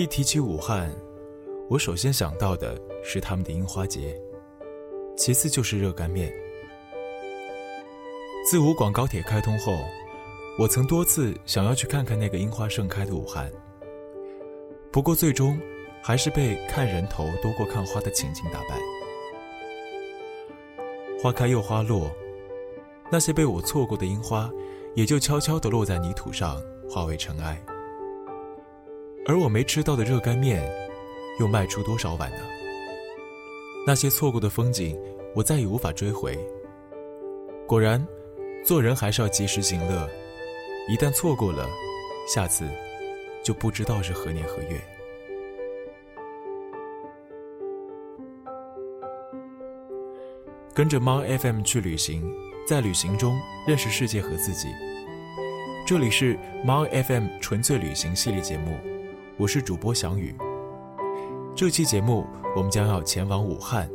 一提起武汉，我首先想到的是他们的樱花节，其次就是热干面。自武广高铁开通后，我曾多次想要去看看那个樱花盛开的武汉，不过最终还是被看人头多过看花的情景打败。花开又花落，那些被我错过的樱花，也就悄悄地落在泥土上，化为尘埃。而我没吃到的热干面，又卖出多少碗呢？那些错过的风景，我再也无法追回。果然，做人还是要及时行乐，一旦错过了，下次就不知道是何年何月。跟着猫 FM 去旅行，在旅行中认识世界和自己。这里是猫 FM 纯粹旅行系列节目。我是主播翔宇。这期节目我们将要前往武汉。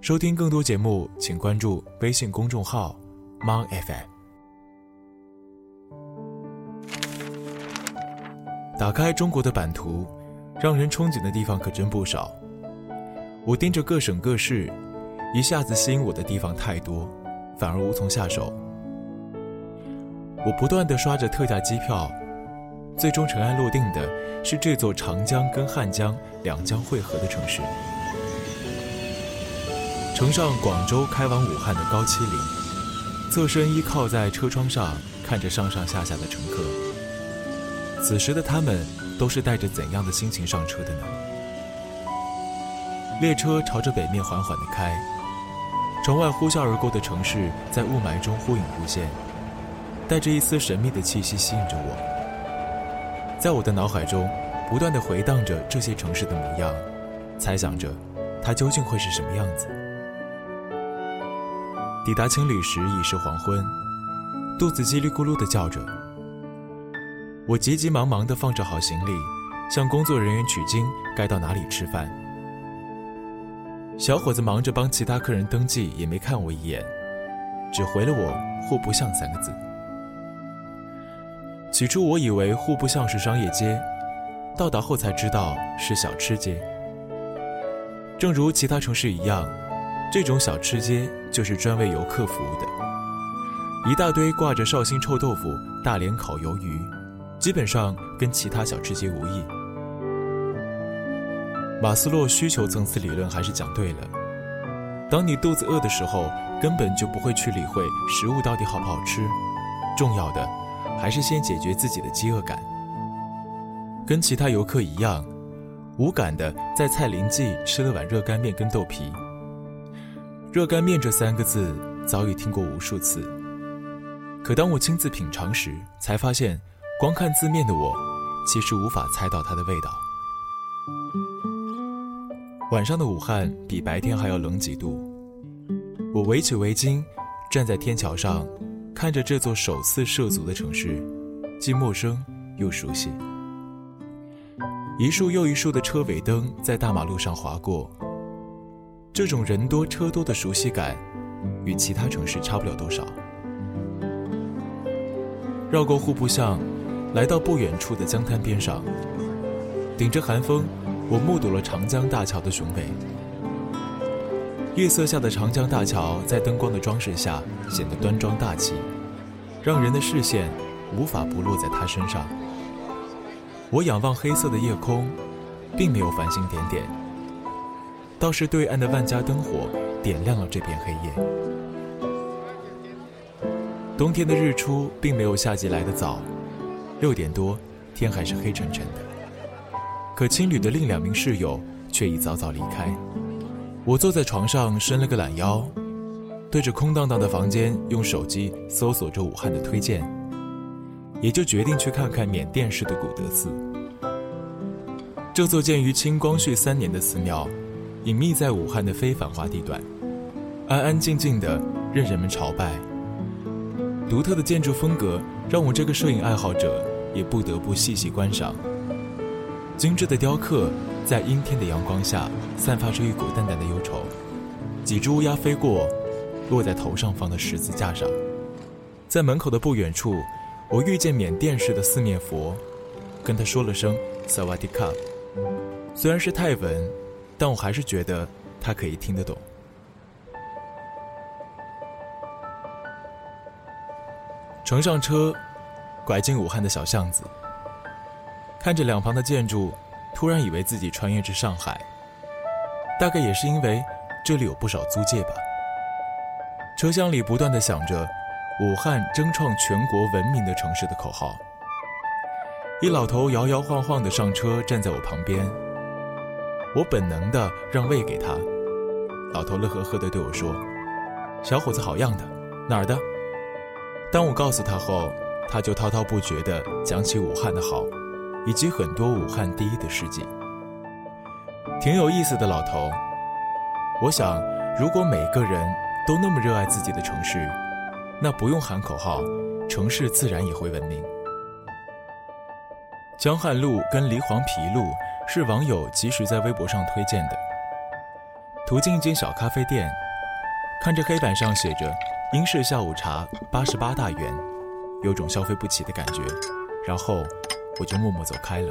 收听更多节目，请关注微信公众号 “mon FM”。打开中国的版图，让人憧憬的地方可真不少。我盯着各省各市，一下子吸引我的地方太多，反而无从下手。我不断的刷着特价机票。最终尘埃落定的是这座长江跟汉江两江汇合的城市。乘上广州开往武汉的高七零，侧身依靠在车窗上，看着上上下下的乘客。此时的他们都是带着怎样的心情上车的呢？列车朝着北面缓缓地开，窗外呼啸而过的城市在雾霾中忽隐忽现，带着一丝神秘的气息吸引着我。在我的脑海中，不断的回荡着这些城市的模样，猜想着，它究竟会是什么样子。抵达青旅时已是黄昏，肚子叽里咕噜的叫着。我急急忙忙的放着好行李，向工作人员取经，该到哪里吃饭。小伙子忙着帮其他客人登记，也没看我一眼，只回了我“户不像”三个字。起初我以为户部巷是商业街，到达后才知道是小吃街。正如其他城市一样，这种小吃街就是专为游客服务的。一大堆挂着绍兴臭豆腐、大连烤鱿鱼，基本上跟其他小吃街无异。马斯洛需求层次理论还是讲对了，当你肚子饿的时候，根本就不会去理会食物到底好不好吃，重要的。还是先解决自己的饥饿感。跟其他游客一样，无感的在蔡林记吃了碗热干面跟豆皮。热干面这三个字早已听过无数次，可当我亲自品尝时，才发现，光看字面的我，其实无法猜到它的味道。晚上的武汉比白天还要冷几度，我围起围巾，站在天桥上。看着这座首次涉足的城市，既陌生又熟悉。一束又一束的车尾灯在大马路上划过，这种人多车多的熟悉感，与其他城市差不了多少。绕过户部巷，来到不远处的江滩边上，顶着寒风，我目睹了长江大桥的雄伟。月色下的长江大桥，在灯光的装饰下显得端庄大气，让人的视线无法不落在它身上。我仰望黑色的夜空，并没有繁星点点，倒是对岸的万家灯火点亮了这片黑夜。冬天的日出并没有夏季来得早，六点多天还是黑沉沉的，可青旅的另两名室友却已早早离开。我坐在床上，伸了个懒腰，对着空荡荡的房间，用手机搜索着武汉的推荐，也就决定去看看缅甸式的古德寺。这座建于清光绪三年的寺庙，隐秘在武汉的非繁华地段，安安静静的任人们朝拜。独特的建筑风格让我这个摄影爱好者也不得不细细观赏。精致的雕刻。在阴天的阳光下，散发出一股淡淡的忧愁。几只乌鸦飞过，落在头上方的十字架上。在门口的不远处，我遇见缅甸式的四面佛，跟他说了声萨瓦迪卡。虽然是泰文，但我还是觉得他可以听得懂。乘上车，拐进武汉的小巷子，看着两旁的建筑，突然以为自己穿越至上海。大概也是因为这里有不少租界吧。车厢里不断的响着“武汉争创全国文明的城市”的口号。一老头摇摇晃晃的上车，站在我旁边。我本能的让位给他，老头乐呵呵的对我说：“小伙子好样的，哪儿的？”当我告诉他后，他就滔滔不绝的讲起武汉的好，以及很多武汉第一的事迹，挺有意思的老头。我想，如果每个人都那么热爱自己的城市，那不用喊口号，城市自然也会文明。江汉路跟梨黄陂路是网友及时在微博上推荐的。途经一间小咖啡店，看着黑板上写着。英式下午茶八十八大元，有种消费不起的感觉。然后我就默默走开了。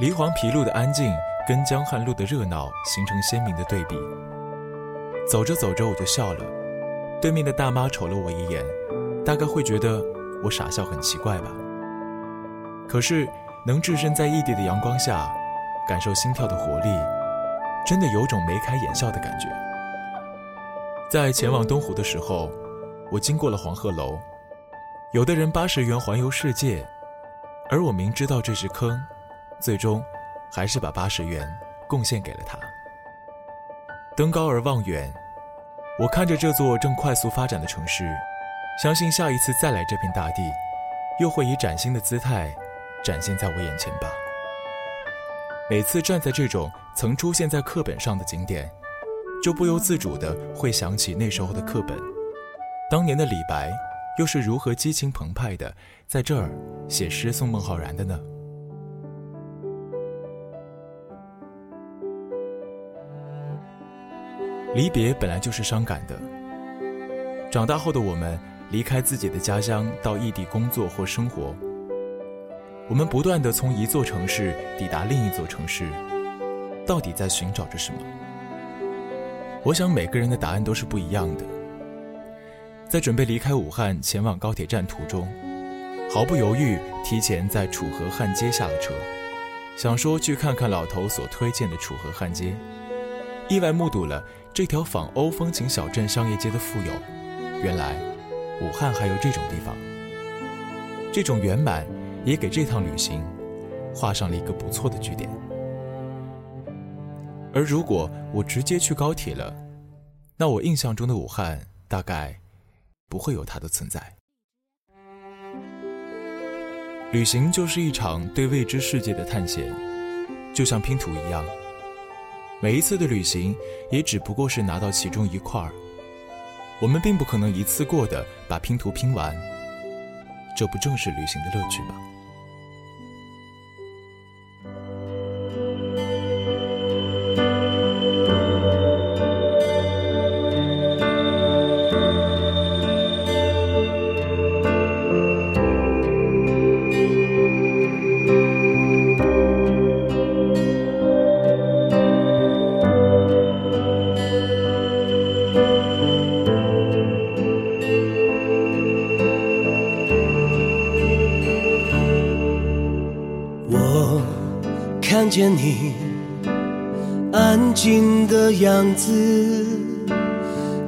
梨黄陂路的安静跟江汉路的热闹形成鲜明的对比。走着走着我就笑了，对面的大妈瞅了我一眼，大概会觉得我傻笑很奇怪吧。可是能置身在异地的阳光下，感受心跳的活力，真的有种眉开眼笑的感觉。在前往东湖的时候，我经过了黄鹤楼。有的人八十元环游世界，而我明知道这是坑，最终还是把八十元贡献给了他。登高而望远，我看着这座正快速发展的城市，相信下一次再来这片大地，又会以崭新的姿态展现在我眼前吧。每次站在这种曾出现在课本上的景点。就不由自主的会想起那时候的课本，当年的李白又是如何激情澎湃的在这儿写诗送孟浩然的呢？离别本来就是伤感的。长大后的我们离开自己的家乡到异地工作或生活，我们不断的从一座城市抵达另一座城市，到底在寻找着什么？我想每个人的答案都是不一样的。在准备离开武汉前往高铁站途中，毫不犹豫提前在楚河汉街下了车，想说去看看老头所推荐的楚河汉街，意外目睹了这条仿欧风情小镇商业街的富有。原来，武汉还有这种地方。这种圆满也给这趟旅行画上了一个不错的句点。而如果我直接去高铁了，那我印象中的武汉大概不会有它的存在。旅行就是一场对未知世界的探险，就像拼图一样，每一次的旅行也只不过是拿到其中一块儿，我们并不可能一次过的把拼图拼完，这不正是旅行的乐趣吗？见你安静的样子，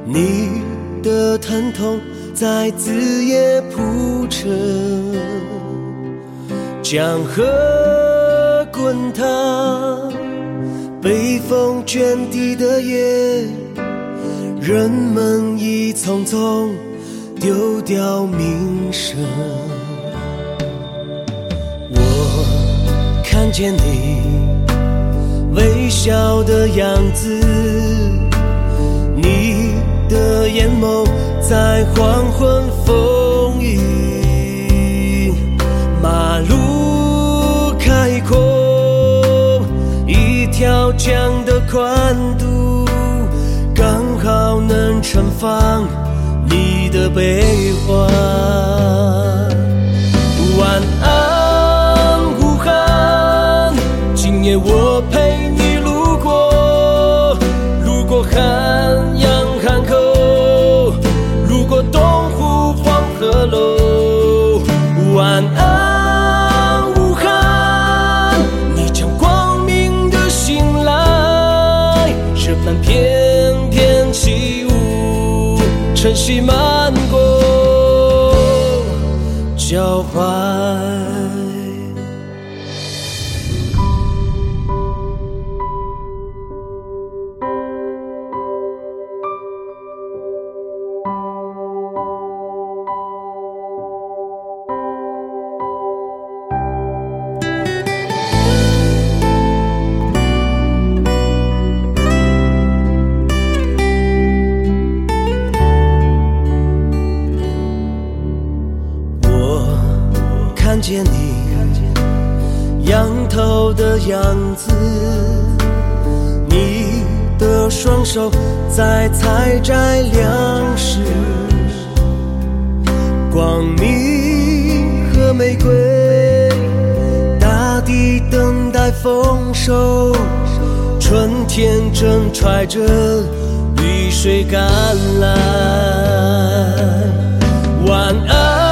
你的疼痛在子夜铺陈，江河滚烫，北风卷地的夜，人们已匆匆丢掉名声。我看见你。微笑的样子，你的眼眸在黄昏风雨，马路开阔，一条江的宽度刚好能盛放你的悲欢。晚安，武汉。今夜我晨曦漫过脚踝。样子，你的双手在采摘粮食，光明和玫瑰，大地等待丰收，春天正揣着雨水赶来，晚安。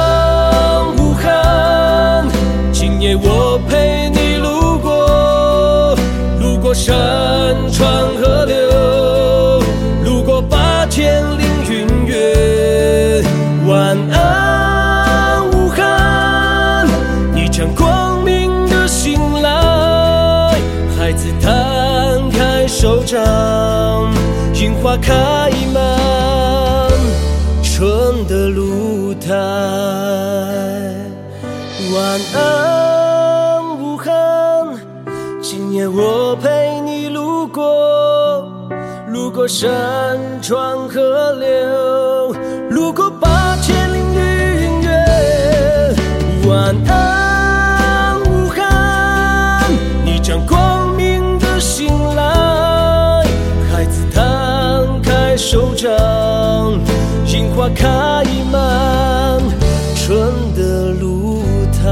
川河流，路过八千凌云月。晚安，武汉，你将光明的醒来。孩子摊开手掌，樱花开满春的露台。晚安。武汉，今夜我陪过山川河流，路过八千里云月。晚安，武汉，你将光明的醒来。孩子摊开手掌，樱花开满春的露台。